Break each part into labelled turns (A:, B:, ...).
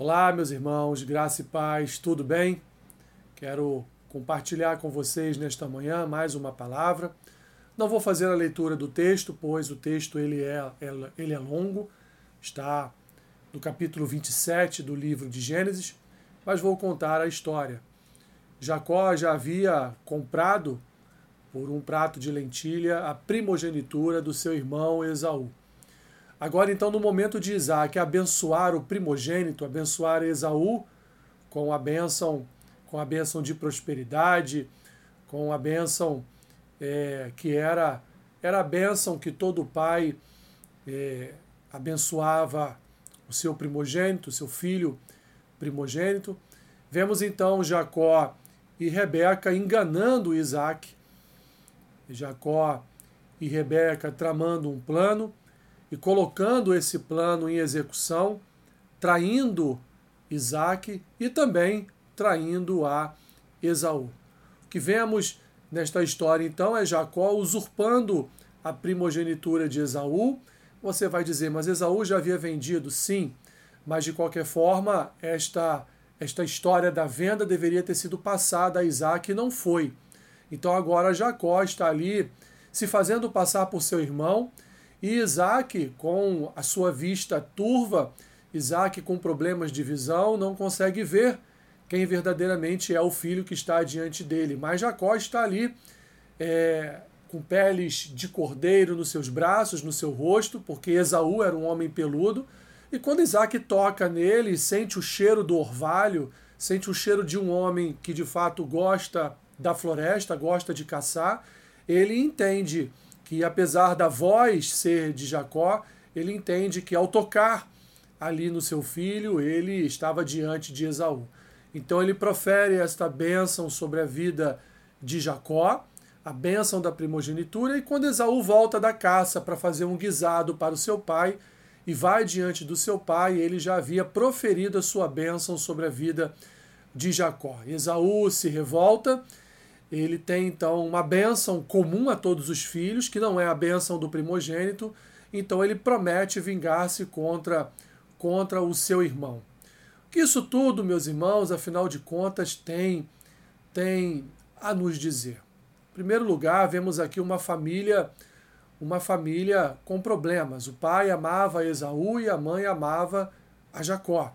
A: Olá, meus irmãos, graça e paz, tudo bem? Quero compartilhar com vocês nesta manhã mais uma palavra. Não vou fazer a leitura do texto, pois o texto ele é, ele é longo, está no capítulo 27 do livro de Gênesis, mas vou contar a história. Jacó já havia comprado por um prato de lentilha a primogenitura do seu irmão Esaú. Agora, então, no momento de Isaac abençoar o primogênito, abençoar Esaú com a bênção, com a bênção de prosperidade, com a bênção é, que era, era a bênção que todo pai é, abençoava o seu primogênito, o seu filho primogênito. Vemos então Jacó e Rebeca enganando Isaac, Jacó e Rebeca tramando um plano e colocando esse plano em execução, traindo Isaac e também traindo a Esaú. O que vemos nesta história então é Jacó usurpando a primogenitura de Esaú. Você vai dizer, mas Esaú já havia vendido? Sim, mas de qualquer forma, esta, esta história da venda deveria ter sido passada a Isaac e não foi. Então agora Jacó está ali se fazendo passar por seu irmão e Isaac, com a sua vista turva, Isaac com problemas de visão, não consegue ver quem verdadeiramente é o filho que está diante dele. Mas Jacó está ali é, com peles de cordeiro nos seus braços, no seu rosto, porque Esaú era um homem peludo. E quando Isaac toca nele, sente o cheiro do orvalho, sente o cheiro de um homem que de fato gosta da floresta, gosta de caçar, ele entende que apesar da voz ser de Jacó, ele entende que ao tocar ali no seu filho, ele estava diante de Esaú. Então ele profere esta bênção sobre a vida de Jacó, a bênção da primogenitura, e quando Esaú volta da caça para fazer um guisado para o seu pai e vai diante do seu pai, ele já havia proferido a sua bênção sobre a vida de Jacó. Esaú se revolta ele tem então uma bênção comum a todos os filhos, que não é a bênção do primogênito, então ele promete vingar-se contra, contra o seu irmão. Que isso tudo, meus irmãos, afinal de contas, tem, tem a nos dizer. Em primeiro lugar, vemos aqui uma família, uma família com problemas. O pai amava Esaú e a mãe amava a Jacó.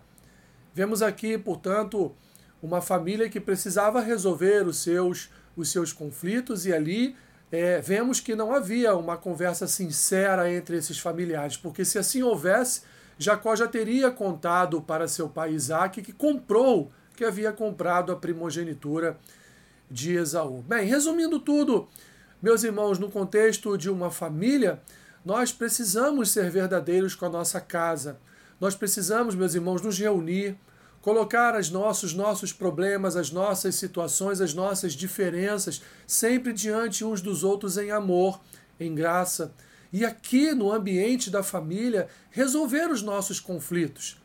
A: Vemos aqui, portanto, uma família que precisava resolver os seus os seus conflitos, e ali é, vemos que não havia uma conversa sincera entre esses familiares, porque se assim houvesse, Jacó já teria contado para seu pai Isaac que comprou, que havia comprado a primogenitura de Esaú. Bem, resumindo tudo, meus irmãos, no contexto de uma família, nós precisamos ser verdadeiros com a nossa casa. Nós precisamos, meus irmãos, nos reunir, colocar os nossos, nossos problemas, as nossas situações, as nossas diferenças, sempre diante uns dos outros em amor, em graça. E aqui no ambiente da família, resolver os nossos conflitos.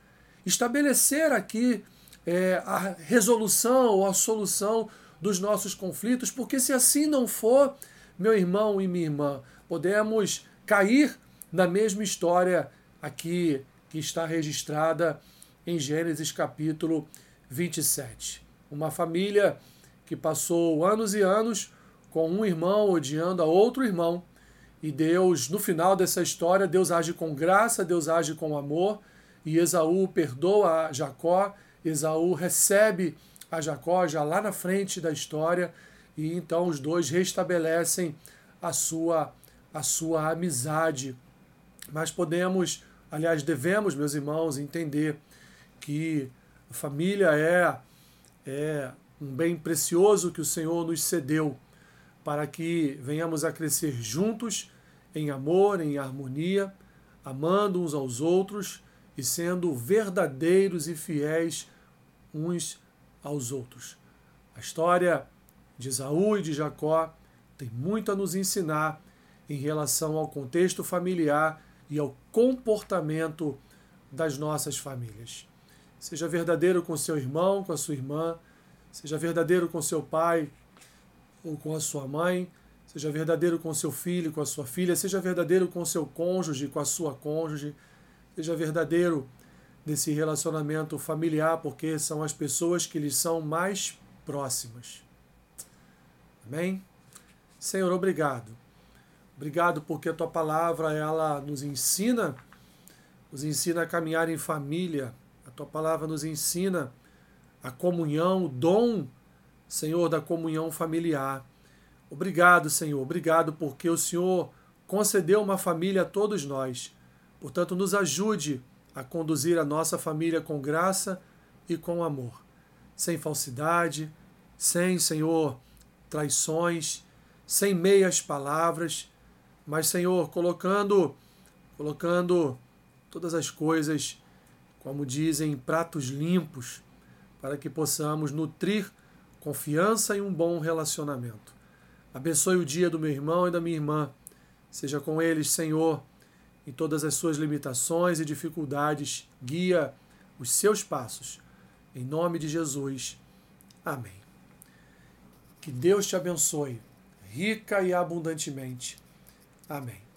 A: Estabelecer aqui é, a resolução ou a solução dos nossos conflitos, porque se assim não for, meu irmão e minha irmã, podemos cair na mesma história aqui que está registrada em Gênesis capítulo 27. Uma família que passou anos e anos com um irmão odiando a outro irmão. E Deus, no final dessa história, Deus age com graça, Deus age com amor. E Esaú perdoa a Jacó, Esaú recebe a Jacó já lá na frente da história. E então os dois restabelecem a sua, a sua amizade. Mas podemos, aliás, devemos, meus irmãos, entender que a família é, é um bem precioso que o Senhor nos cedeu para que venhamos a crescer juntos em amor, em harmonia, amando uns aos outros e sendo verdadeiros e fiéis uns aos outros. A história de Esaú e de Jacó tem muito a nos ensinar em relação ao contexto familiar e ao comportamento das nossas famílias. Seja verdadeiro com seu irmão, com a sua irmã. Seja verdadeiro com seu pai ou com a sua mãe. Seja verdadeiro com seu filho, com a sua filha. Seja verdadeiro com seu cônjuge, com a sua cônjuge. Seja verdadeiro desse relacionamento familiar, porque são as pessoas que lhes são mais próximas. Amém? Senhor, obrigado. Obrigado porque a tua palavra ela nos ensina, nos ensina a caminhar em família. Tua palavra nos ensina a comunhão, o dom, Senhor, da comunhão familiar. Obrigado, Senhor. Obrigado porque o Senhor concedeu uma família a todos nós. Portanto, nos ajude a conduzir a nossa família com graça e com amor, sem falsidade, sem, Senhor, traições, sem meias palavras, mas, Senhor, colocando colocando todas as coisas, como dizem, em pratos limpos, para que possamos nutrir confiança e um bom relacionamento. Abençoe o dia do meu irmão e da minha irmã. Seja com eles, Senhor, em todas as suas limitações e dificuldades. Guia os seus passos. Em nome de Jesus. Amém. Que Deus te abençoe, rica e abundantemente. Amém.